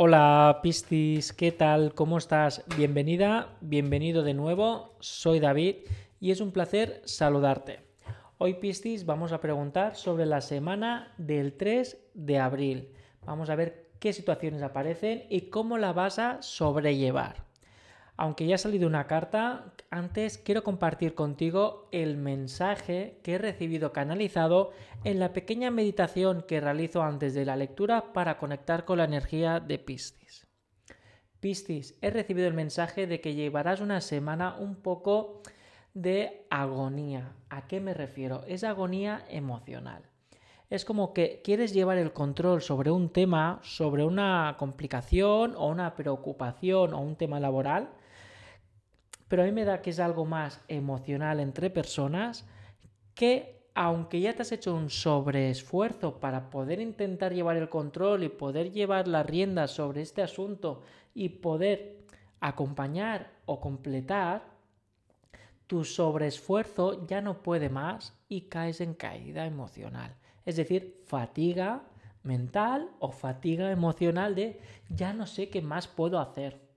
Hola Pistis, ¿qué tal? ¿Cómo estás? Bienvenida, bienvenido de nuevo. Soy David y es un placer saludarte. Hoy Pistis vamos a preguntar sobre la semana del 3 de abril. Vamos a ver qué situaciones aparecen y cómo la vas a sobrellevar. Aunque ya ha salido una carta, antes quiero compartir contigo el mensaje que he recibido canalizado en la pequeña meditación que realizo antes de la lectura para conectar con la energía de Piscis. Piscis, he recibido el mensaje de que llevarás una semana un poco de agonía. ¿A qué me refiero? Es agonía emocional. Es como que quieres llevar el control sobre un tema, sobre una complicación o una preocupación o un tema laboral, pero a mí me da que es algo más emocional entre personas que aunque ya te has hecho un sobreesfuerzo para poder intentar llevar el control y poder llevar las riendas sobre este asunto y poder acompañar o completar, tu sobreesfuerzo ya no puede más y caes en caída emocional. Es decir, fatiga mental o fatiga emocional de ya no sé qué más puedo hacer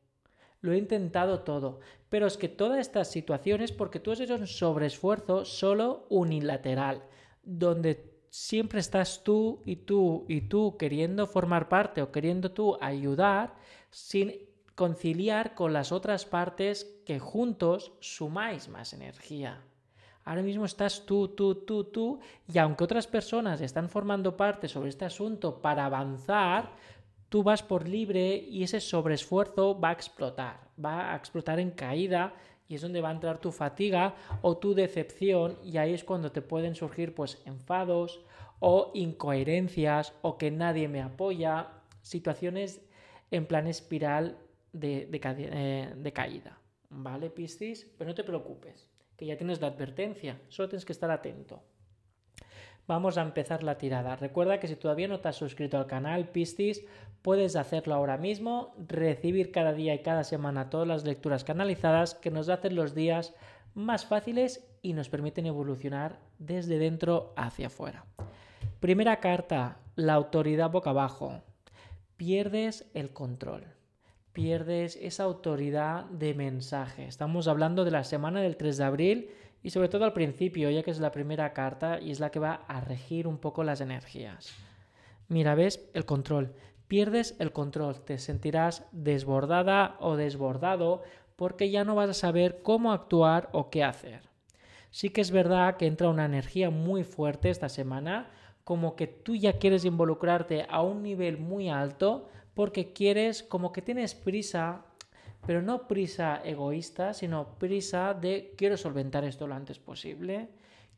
lo he intentado todo. Pero es que toda esta situación es porque tú has hecho un sobreesfuerzo solo unilateral, donde siempre estás tú y tú y tú queriendo formar parte o queriendo tú ayudar sin conciliar con las otras partes que juntos sumáis más energía. Ahora mismo estás tú, tú, tú, tú, y aunque otras personas están formando parte sobre este asunto para avanzar, tú vas por libre y ese sobreesfuerzo va a explotar, va a explotar en caída y es donde va a entrar tu fatiga o tu decepción y ahí es cuando te pueden surgir pues enfados o incoherencias o que nadie me apoya, situaciones en plan espiral de, de, eh, de caída. ¿Vale, Piscis? Pero no te preocupes, que ya tienes la advertencia, solo tienes que estar atento. Vamos a empezar la tirada. Recuerda que si todavía no te has suscrito al canal Piscis, puedes hacerlo ahora mismo, recibir cada día y cada semana todas las lecturas canalizadas que nos hacen los días más fáciles y nos permiten evolucionar desde dentro hacia afuera. Primera carta, la autoridad boca abajo. Pierdes el control. Pierdes esa autoridad de mensaje. Estamos hablando de la semana del 3 de abril y sobre todo al principio, ya que es la primera carta y es la que va a regir un poco las energías. Mira, ves el control. Pierdes el control, te sentirás desbordada o desbordado porque ya no vas a saber cómo actuar o qué hacer. Sí que es verdad que entra una energía muy fuerte esta semana, como que tú ya quieres involucrarte a un nivel muy alto porque quieres, como que tienes prisa pero no prisa egoísta, sino prisa de quiero solventar esto lo antes posible,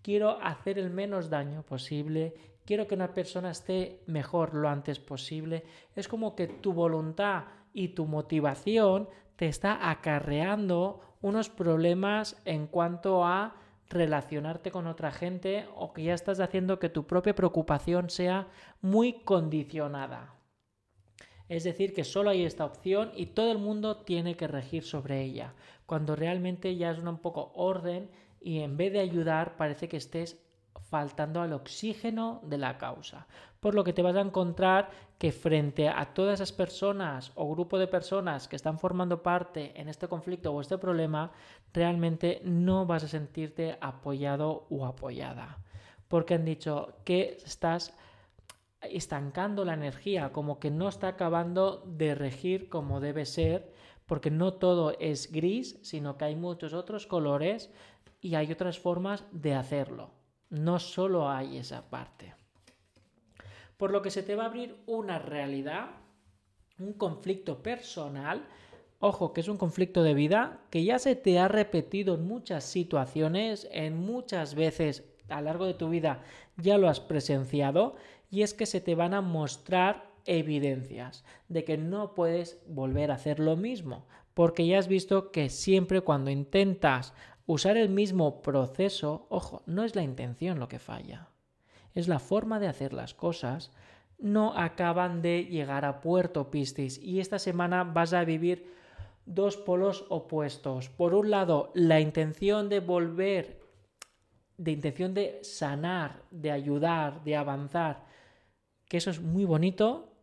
quiero hacer el menos daño posible, quiero que una persona esté mejor lo antes posible. Es como que tu voluntad y tu motivación te está acarreando unos problemas en cuanto a relacionarte con otra gente o que ya estás haciendo que tu propia preocupación sea muy condicionada. Es decir, que solo hay esta opción y todo el mundo tiene que regir sobre ella, cuando realmente ya es un poco orden y en vez de ayudar parece que estés faltando al oxígeno de la causa. Por lo que te vas a encontrar que frente a todas esas personas o grupo de personas que están formando parte en este conflicto o este problema, realmente no vas a sentirte apoyado o apoyada. Porque han dicho que estás estancando la energía, como que no está acabando de regir como debe ser, porque no todo es gris, sino que hay muchos otros colores y hay otras formas de hacerlo. No solo hay esa parte. Por lo que se te va a abrir una realidad, un conflicto personal, ojo, que es un conflicto de vida, que ya se te ha repetido en muchas situaciones, en muchas veces a lo largo de tu vida ya lo has presenciado y es que se te van a mostrar evidencias de que no puedes volver a hacer lo mismo, porque ya has visto que siempre cuando intentas usar el mismo proceso, ojo, no es la intención lo que falla, es la forma de hacer las cosas, no acaban de llegar a puerto Piscis y esta semana vas a vivir dos polos opuestos. Por un lado, la intención de volver, de intención de sanar, de ayudar, de avanzar, que eso es muy bonito,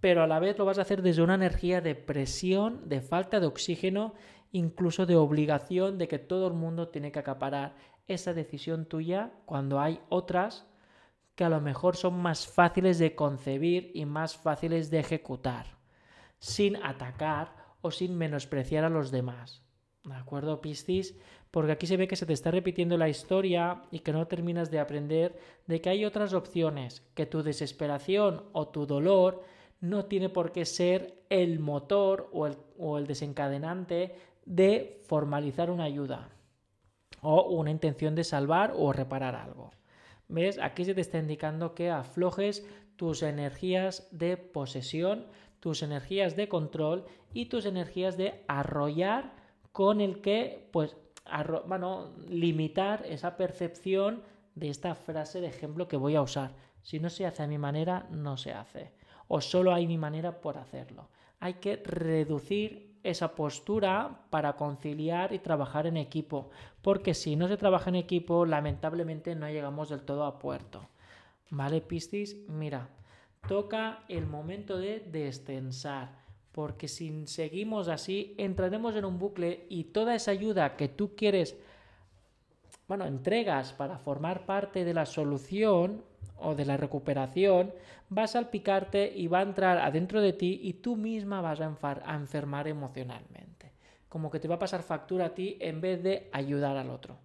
pero a la vez lo vas a hacer desde una energía de presión, de falta de oxígeno, incluso de obligación de que todo el mundo tiene que acaparar esa decisión tuya cuando hay otras que a lo mejor son más fáciles de concebir y más fáciles de ejecutar, sin atacar o sin menospreciar a los demás. ¿De acuerdo, Piscis? Porque aquí se ve que se te está repitiendo la historia y que no terminas de aprender de que hay otras opciones, que tu desesperación o tu dolor no tiene por qué ser el motor o el, desencadenante de formalizar una ayuda o una intención de salvar o reparar algo. ¿Ves? Aquí se te está indicando que aflojes tus energías de posesión, tus energías de control y tus energías de arrollar con el que, pues, bueno, limitar esa percepción de esta frase de ejemplo que voy a usar. Si no se hace a mi manera, no se hace o solo hay mi manera por hacerlo. Hay que reducir esa postura para conciliar y trabajar en equipo, porque si no se trabaja en equipo, lamentablemente no llegamos del todo a puerto. ¿Vale, Piscis? Mira, toca el momento de descensar, porque si seguimos así, entraremos en un bucle y toda esa ayuda que tú quieres, bueno, entregas para formar parte de la solución, o de la recuperación va a salpicarte y va a entrar adentro de ti y tú misma vas a, enfermar emocionalmente. Como que te va a pasar factura a ti en vez de ayudar al otro.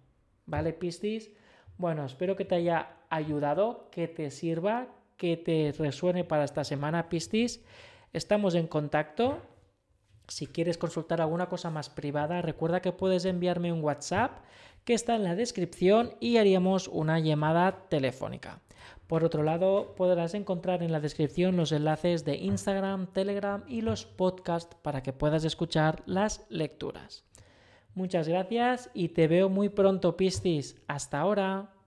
¿Vale, Piscis? Bueno, espero que te haya ayudado, que te sirva, que te resuene para esta semana, Piscis. Estamos en contacto. Si quieres consultar alguna cosa más privada, recuerda que puedes enviarme un WhatsApp que está en la descripción y haríamos una llamada telefónica. Por otro lado, podrás encontrar en la descripción los enlaces de Instagram, Telegram y los podcasts para que puedas escuchar las lecturas. Muchas gracias y te veo muy pronto, Piscis. Hasta ahora.